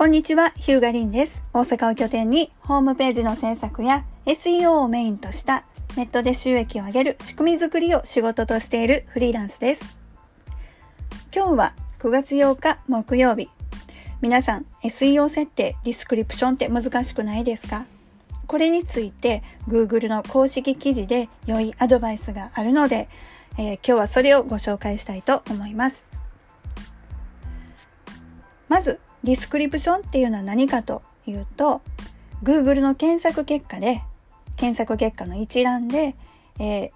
こんにちは、ヒューガリンです。大阪を拠点にホームページの制作や SEO をメインとしたネットで収益を上げる仕組み作りを仕事としているフリーランスです。今日は9月8日木曜日。皆さん SEO 設定、ディスクリプションって難しくないですか？これについて Google の公式記事で良いアドバイスがあるので、えー、今日はそれをご紹介したいと思います。まず、ディスクリプションっていうのは何かというと、Google の検索結果で、検索結果の一覧で、えー、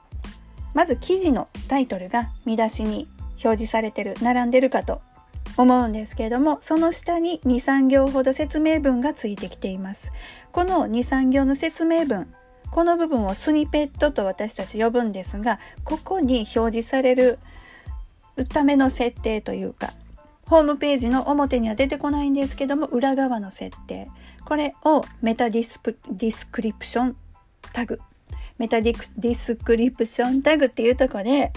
まず記事のタイトルが見出しに表示されてる、並んでるかと思うんですけれども、その下に2、3行ほど説明文がついてきています。この2、3行の説明文、この部分をスニペットと私たち呼ぶんですが、ここに表示されるための設定というか、ホームページの表には出てこないんですけども、裏側の設定。これをメタディスプディスクリプションタグ。メタディスクリプションタグっていうとこで、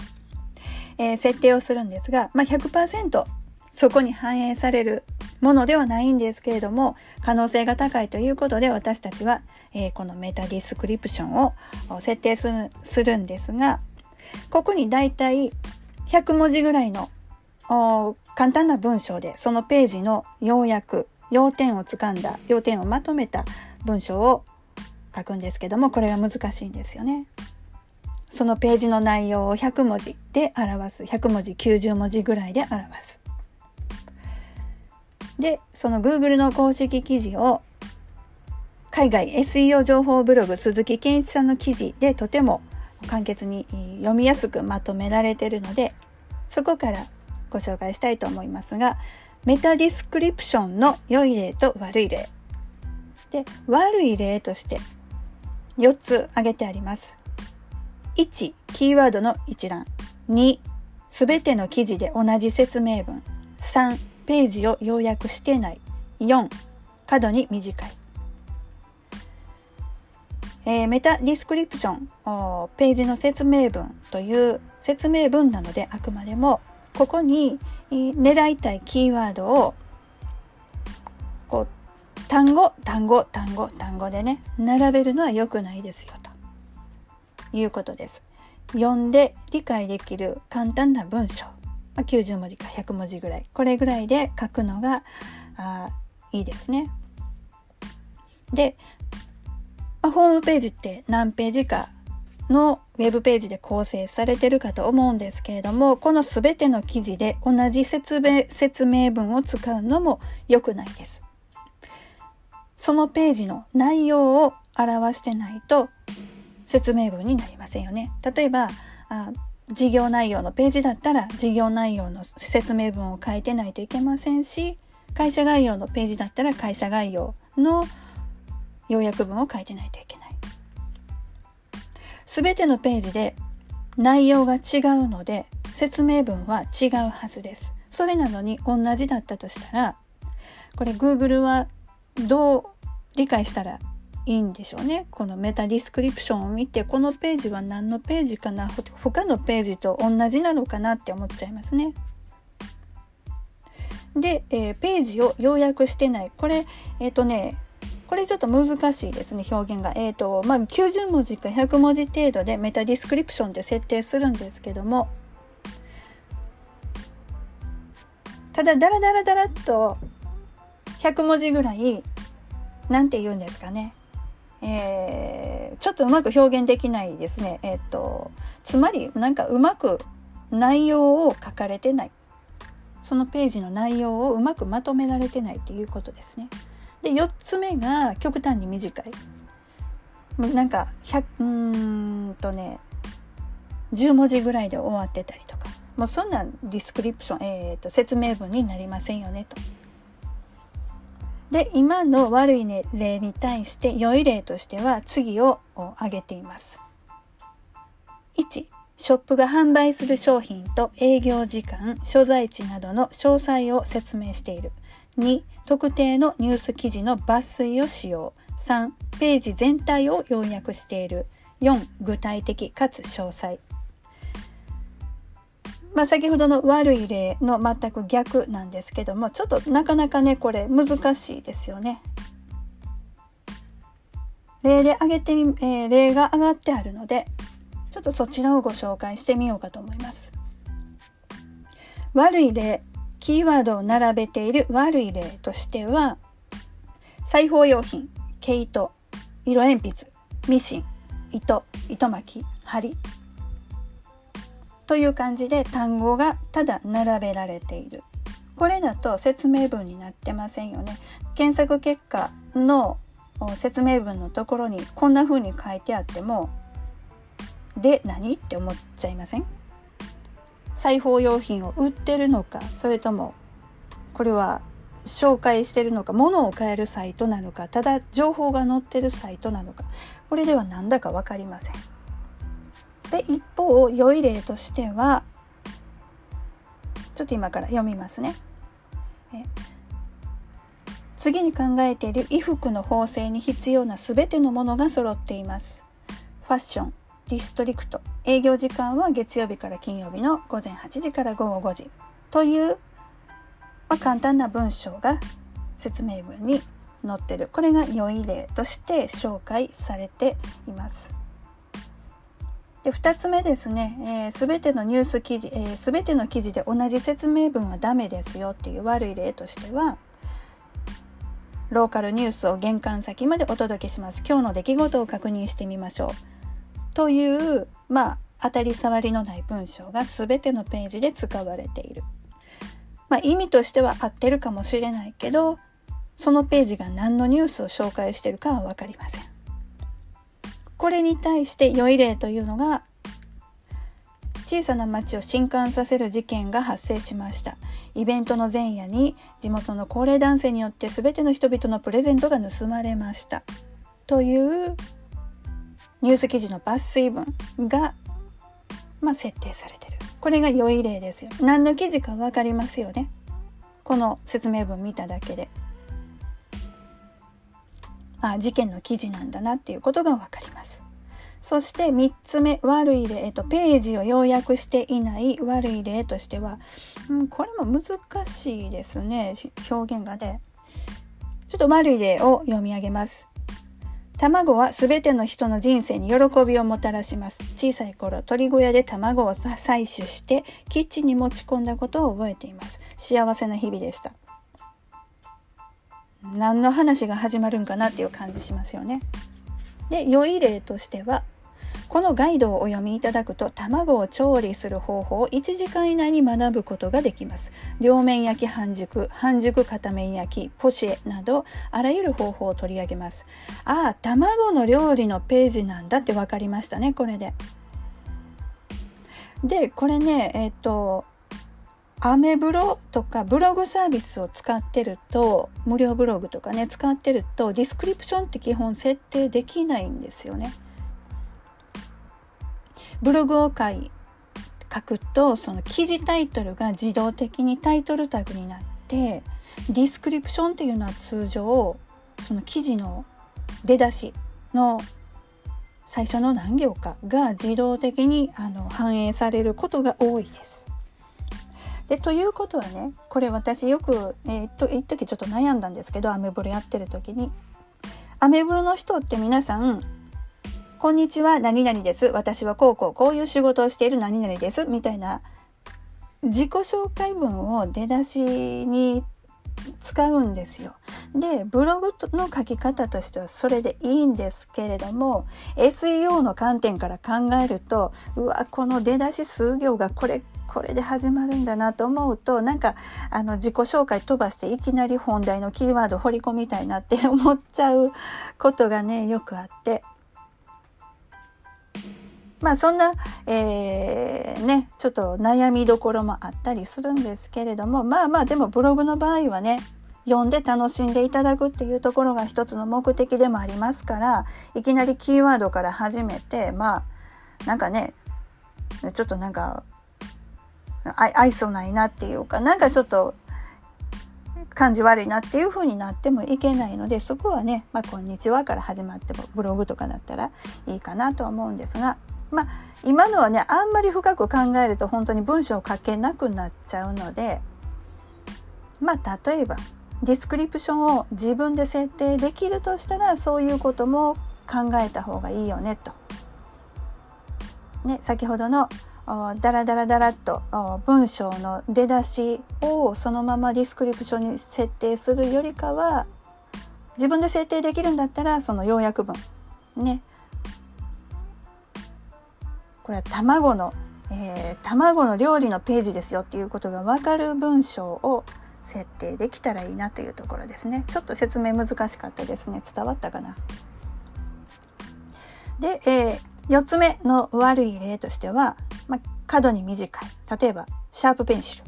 えー、設定をするんですが、まあ、100%そこに反映されるものではないんですけれども、可能性が高いということで私たちは、えー、このメタディスクリプションを設定するするんですが、ここにだいたい100文字ぐらいの簡単な文章でそのページの要約要点をつかんだ要点をまとめた文章を書くんですけどもこれが難しいんですよね。そのページの内容を100文字で表す100文字90文字ぐらいで表す。でその Google の公式記事を海外 SEO 情報ブログ鈴木健一さんの記事でとても簡潔に読みやすくまとめられているのでそこからご紹介したいと思いますが、メタディスクリプションの良い例と悪い例。で、悪い例として4つ挙げてあります。1、キーワードの一覧。2、すべての記事で同じ説明文。3、ページを要約してない。4、過度に短い。えー、メタディスクリプション、ページの説明文という説明文なのであくまでもここにえ狙いたいキーワードをこう単語単語単語単語でね並べるのは良くないですよということです。読んで理解できる簡単な文章、ま、90文字か100文字ぐらいこれぐらいで書くのがあいいですね。で、まあ、ホームページって何ページかのウェブページで構成されてるかと思うんですけれども、このすべての記事で同じ説明説明文を使うのも良くないです。そのページの内容を表してないと説明文になりませんよね。例えば、あ事業内容のページだったら事業内容の説明文を書いてないといけませんし、会社概要のページだったら会社概要の要約文を書いてないといけない。全てのページで内容が違うので説明文は違うはずです。それなのに同じだったとしたらこれ Google はどう理解したらいいんでしょうね？このメタディスクリプションを見てこのページは何のページかな？他のページと同じなのかなって思っちゃいますね。で、えー、ページを要約してない。これ、えっ、ー、とね、これちょっと難しいですね、表現が。えっ、ー、と、まあ、90文字か100文字程度でメタディスクリプションで設定するんですけども、ただ、ダラダラダラっと100文字ぐらい、なんて言うんですかね。えー、ちょっとうまく表現できないですね。えっ、ー、と、つまり、なんかうまく内容を書かれてない。そのページの内容をうまくまとめられてないっていうことですね。で4つ目が極端に短いなんか100うんとね10文字ぐらいで終わってたりとかもうそんなディスクリプション、えーと、説明文になりませんよねと。で今の悪い、ね、例に対して良い例としては次を挙げています。1ショップが販売する商品と営業時間所在地などの詳細を説明している。2特定のニュース記事の抜粋を使用3ページ全体を要約している4具体的かつ詳細まあ、先ほどの悪い例の全く逆なんですけどもちょっとなかなかねこれ難しいですよね。例で挙げてみ、えー、例が上がってあるのでちょっとそちらをご紹介してみようかと思います。悪い例キーワードを並べている悪い例としては裁縫用品毛糸色鉛筆ミシン糸糸巻き針。という感じで単語がただ並べられている。これだと説明文になってませんよね。検索結果の説明文のところにこんな風に書いてあってもで何？って思っちゃいません？裁縫用品を売ってるのかそれともこれは紹介してるのか物を買えるサイトなのかただ情報が載ってるサイトなのかこれでは何だか分かりません。で一方良い例としてはちょっと今から読みますね。え次に考えている衣服の縫製に必要な全てのものが揃っています。ファッション、ディストリクト、営業時間は月曜日から金曜日の午前8時から午後5時というまあ、簡単な文章が説明文に載ってる。これが良い例として紹介されています。で2つ目ですね、えー、全てのニュース記事、えー、全ての記事で同じ説明文はダメですよっていう悪い例としてはローカルニュースを玄関先までお届けします。今日の出来事を確認してみましょう。というまあ当たり障りのない文章が全てのページで使われている。まあ、意味としては合ってるかもしれないけどそのページが何のニュースを紹介してるかは分かりません。これに対して良い例というのが小さな町を震撼させる事件が発生しました。イベントの前夜に地元の高齢男性によって全ての人々のプレゼントが盗まれました。というニュース記事の抜粋文が、まあ、設定されてる。これが良い例ですよ。何の記事か分かりますよね。この説明文見ただけで。あ事件の記事なんだなっていうことが分かります。そして3つ目悪い例、と、ページを要約していない悪い例としては、うん、これも難しいですね。表現がね。ちょっと悪い例を読み上げます。卵は全ての人の人生に喜びをもたらします。小さい頃、鳥小屋で卵を採取してキッチンに持ち込んだことを覚えています。幸せな日々でした。何の話が始まるんかなっていう感じしますよね。で、良い例としては、このガイドをお読みいただくと卵を調理する方法を1時間以内に学ぶことができます。両面焼き半熟半熟片面焼きポシェなどあらゆる方法を取り上げます。ああ卵の料理のページなんだって分かりましたねこれで。でこれねえっ、とアメブロとかブログサービスを使ってると無料ブログとかね使ってるとディスクリプションって基本設定できないんですよね。ブログを書い書くとその記事タイトルが自動的にタイトルタグになってディスクリプションっていうのは通常その記事の出だしの最初の何行かが自動的にあの反映されることが多いです。でということはねこれ私よく、えー、っと一時ちょっと悩んだんですけどアメブロやってる時にアメブロの人って皆さんこんにちは、何々です。私はこうこうこういう仕事をしている何々です。みたいな自己紹介文を出だしに使うんですよ。で、ブログの書き方としてはそれでいいんですけれども、SEO の観点から考えると、うわ、この出だし数行がこれ、これで始まるんだなと思うと、なんか、あの、自己紹介飛ばしていきなり本題のキーワード掘り込みたいなって思っちゃうことがね、よくあって。まあそんな、えー、ねちょっと悩みどころもあったりするんですけれどもまあまあでもブログの場合はね読んで楽しんでいただくっていうところが一つの目的でもありますからいきなりキーワードから始めてまあなんかねちょっとなんか愛想ないなっていうかなんかちょっと感じ悪いなっていう風になってもいけないのでそこはね「まあ、こんにちは」から始まってもブログとかだったらいいかなと思うんですがまあ今のはねあんまり深く考えると本当に文章を書けなくなっちゃうのでまあ例えばディスクリプションを自分で設定できるとしたらそういうことも考えた方がいいよねと。ね、先ほどのダラダラダラっと文章の出だしをそのままディスクリプションに設定するよりかは自分で設定できるんだったらその要約文ねこれは卵の、えー、卵の料理のページですよっていうことが分かる文章を設定できたらいいなというところですね。ちょっと説明難しかったですね。伝わったかな？で、えー、4つ目の悪い例としては、まあ、過度に短い。例えばシャープペンシル。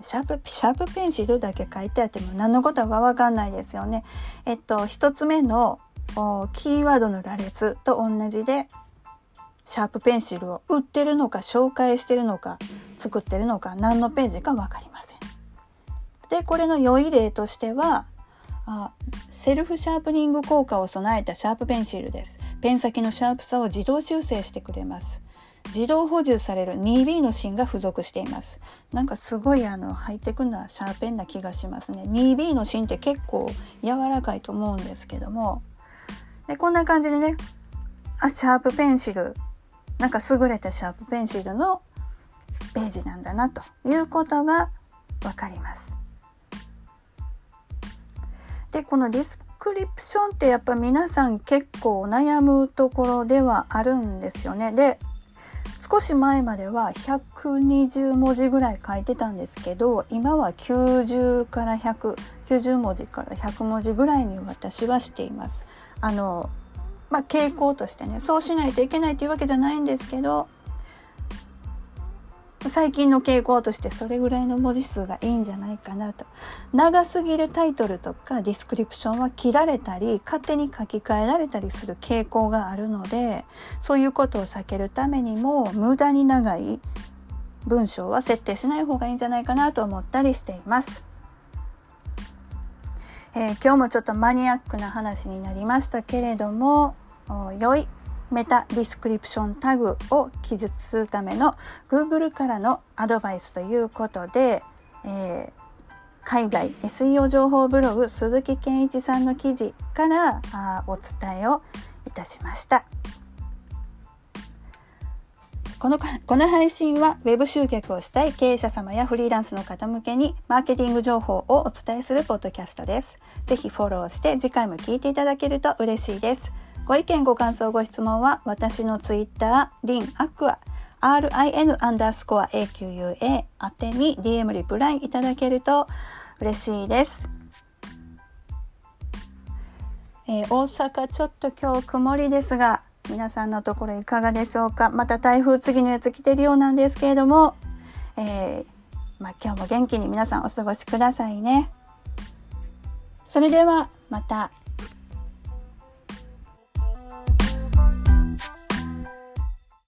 シャープシャープペンシルだけ書いてあっても何のことかわかんないですよね。えっと1つ目のキーワードの羅列と同じでシャープペンシルを売ってるのか紹介してるのか作ってるのか何のページか分かりません。でこれの良い例としてはあセルフシャープニング効果を備えたシャープペンシルです。ペン先のシャープさを自動修正してくれます。自動補充される 2B の芯が付属しています。なんかすごいあのハイテクなシャーペンな気がしますね。2B の芯って結構柔らかいと思うんですけども。でこんな感じでね、あ、シャープペンシル、なんか優れたシャープペンシルのページなんだなということがわかります。でこのディスクリプションってやっぱ皆さん結構悩むところではあるんですよね。で少し前までは120文字ぐらい書いてたんですけど今は90から190文字から100文字ぐらいに私はしています。あのまあ、傾向としてねそうしないといけないというわけじゃないんですけど最近の傾向としてそれぐらいの文字数がいいんじゃないかなと長すぎるタイトルとかディスクリプションは切られたり勝手に書き換えられたりする傾向があるのでそういうことを避けるためにも無駄に長い文章は設定しない方がいいんじゃないかなと思ったりしています。えー、今日もちょっとマニアックな話になりましたけれども良いmeta description タグを記述するための Google からのアドバイスということで、えー、海外 SEO 情報ブログ鈴木健一さんの記事からあお伝えをいたしました。このこの配信は Web 集客をしたい経営者様やフリーランスの方向けにマーケティング情報をお伝えするポッドキャストです。ぜひフォローして次回も聞いていただけると嬉しいです。ご意見ご感想ご質問は私のツイッターリンアクア RIN アンダースコア AQUA 宛てに DM リプライいただけると嬉しいです。えー、大阪ちょっと今日曇りですが皆さんのところいかがでしょうか？また台風次のやつ来てるようなんですけれども、えー、まあ、今日も元気に皆さんお過ごしくださいね。それではまた。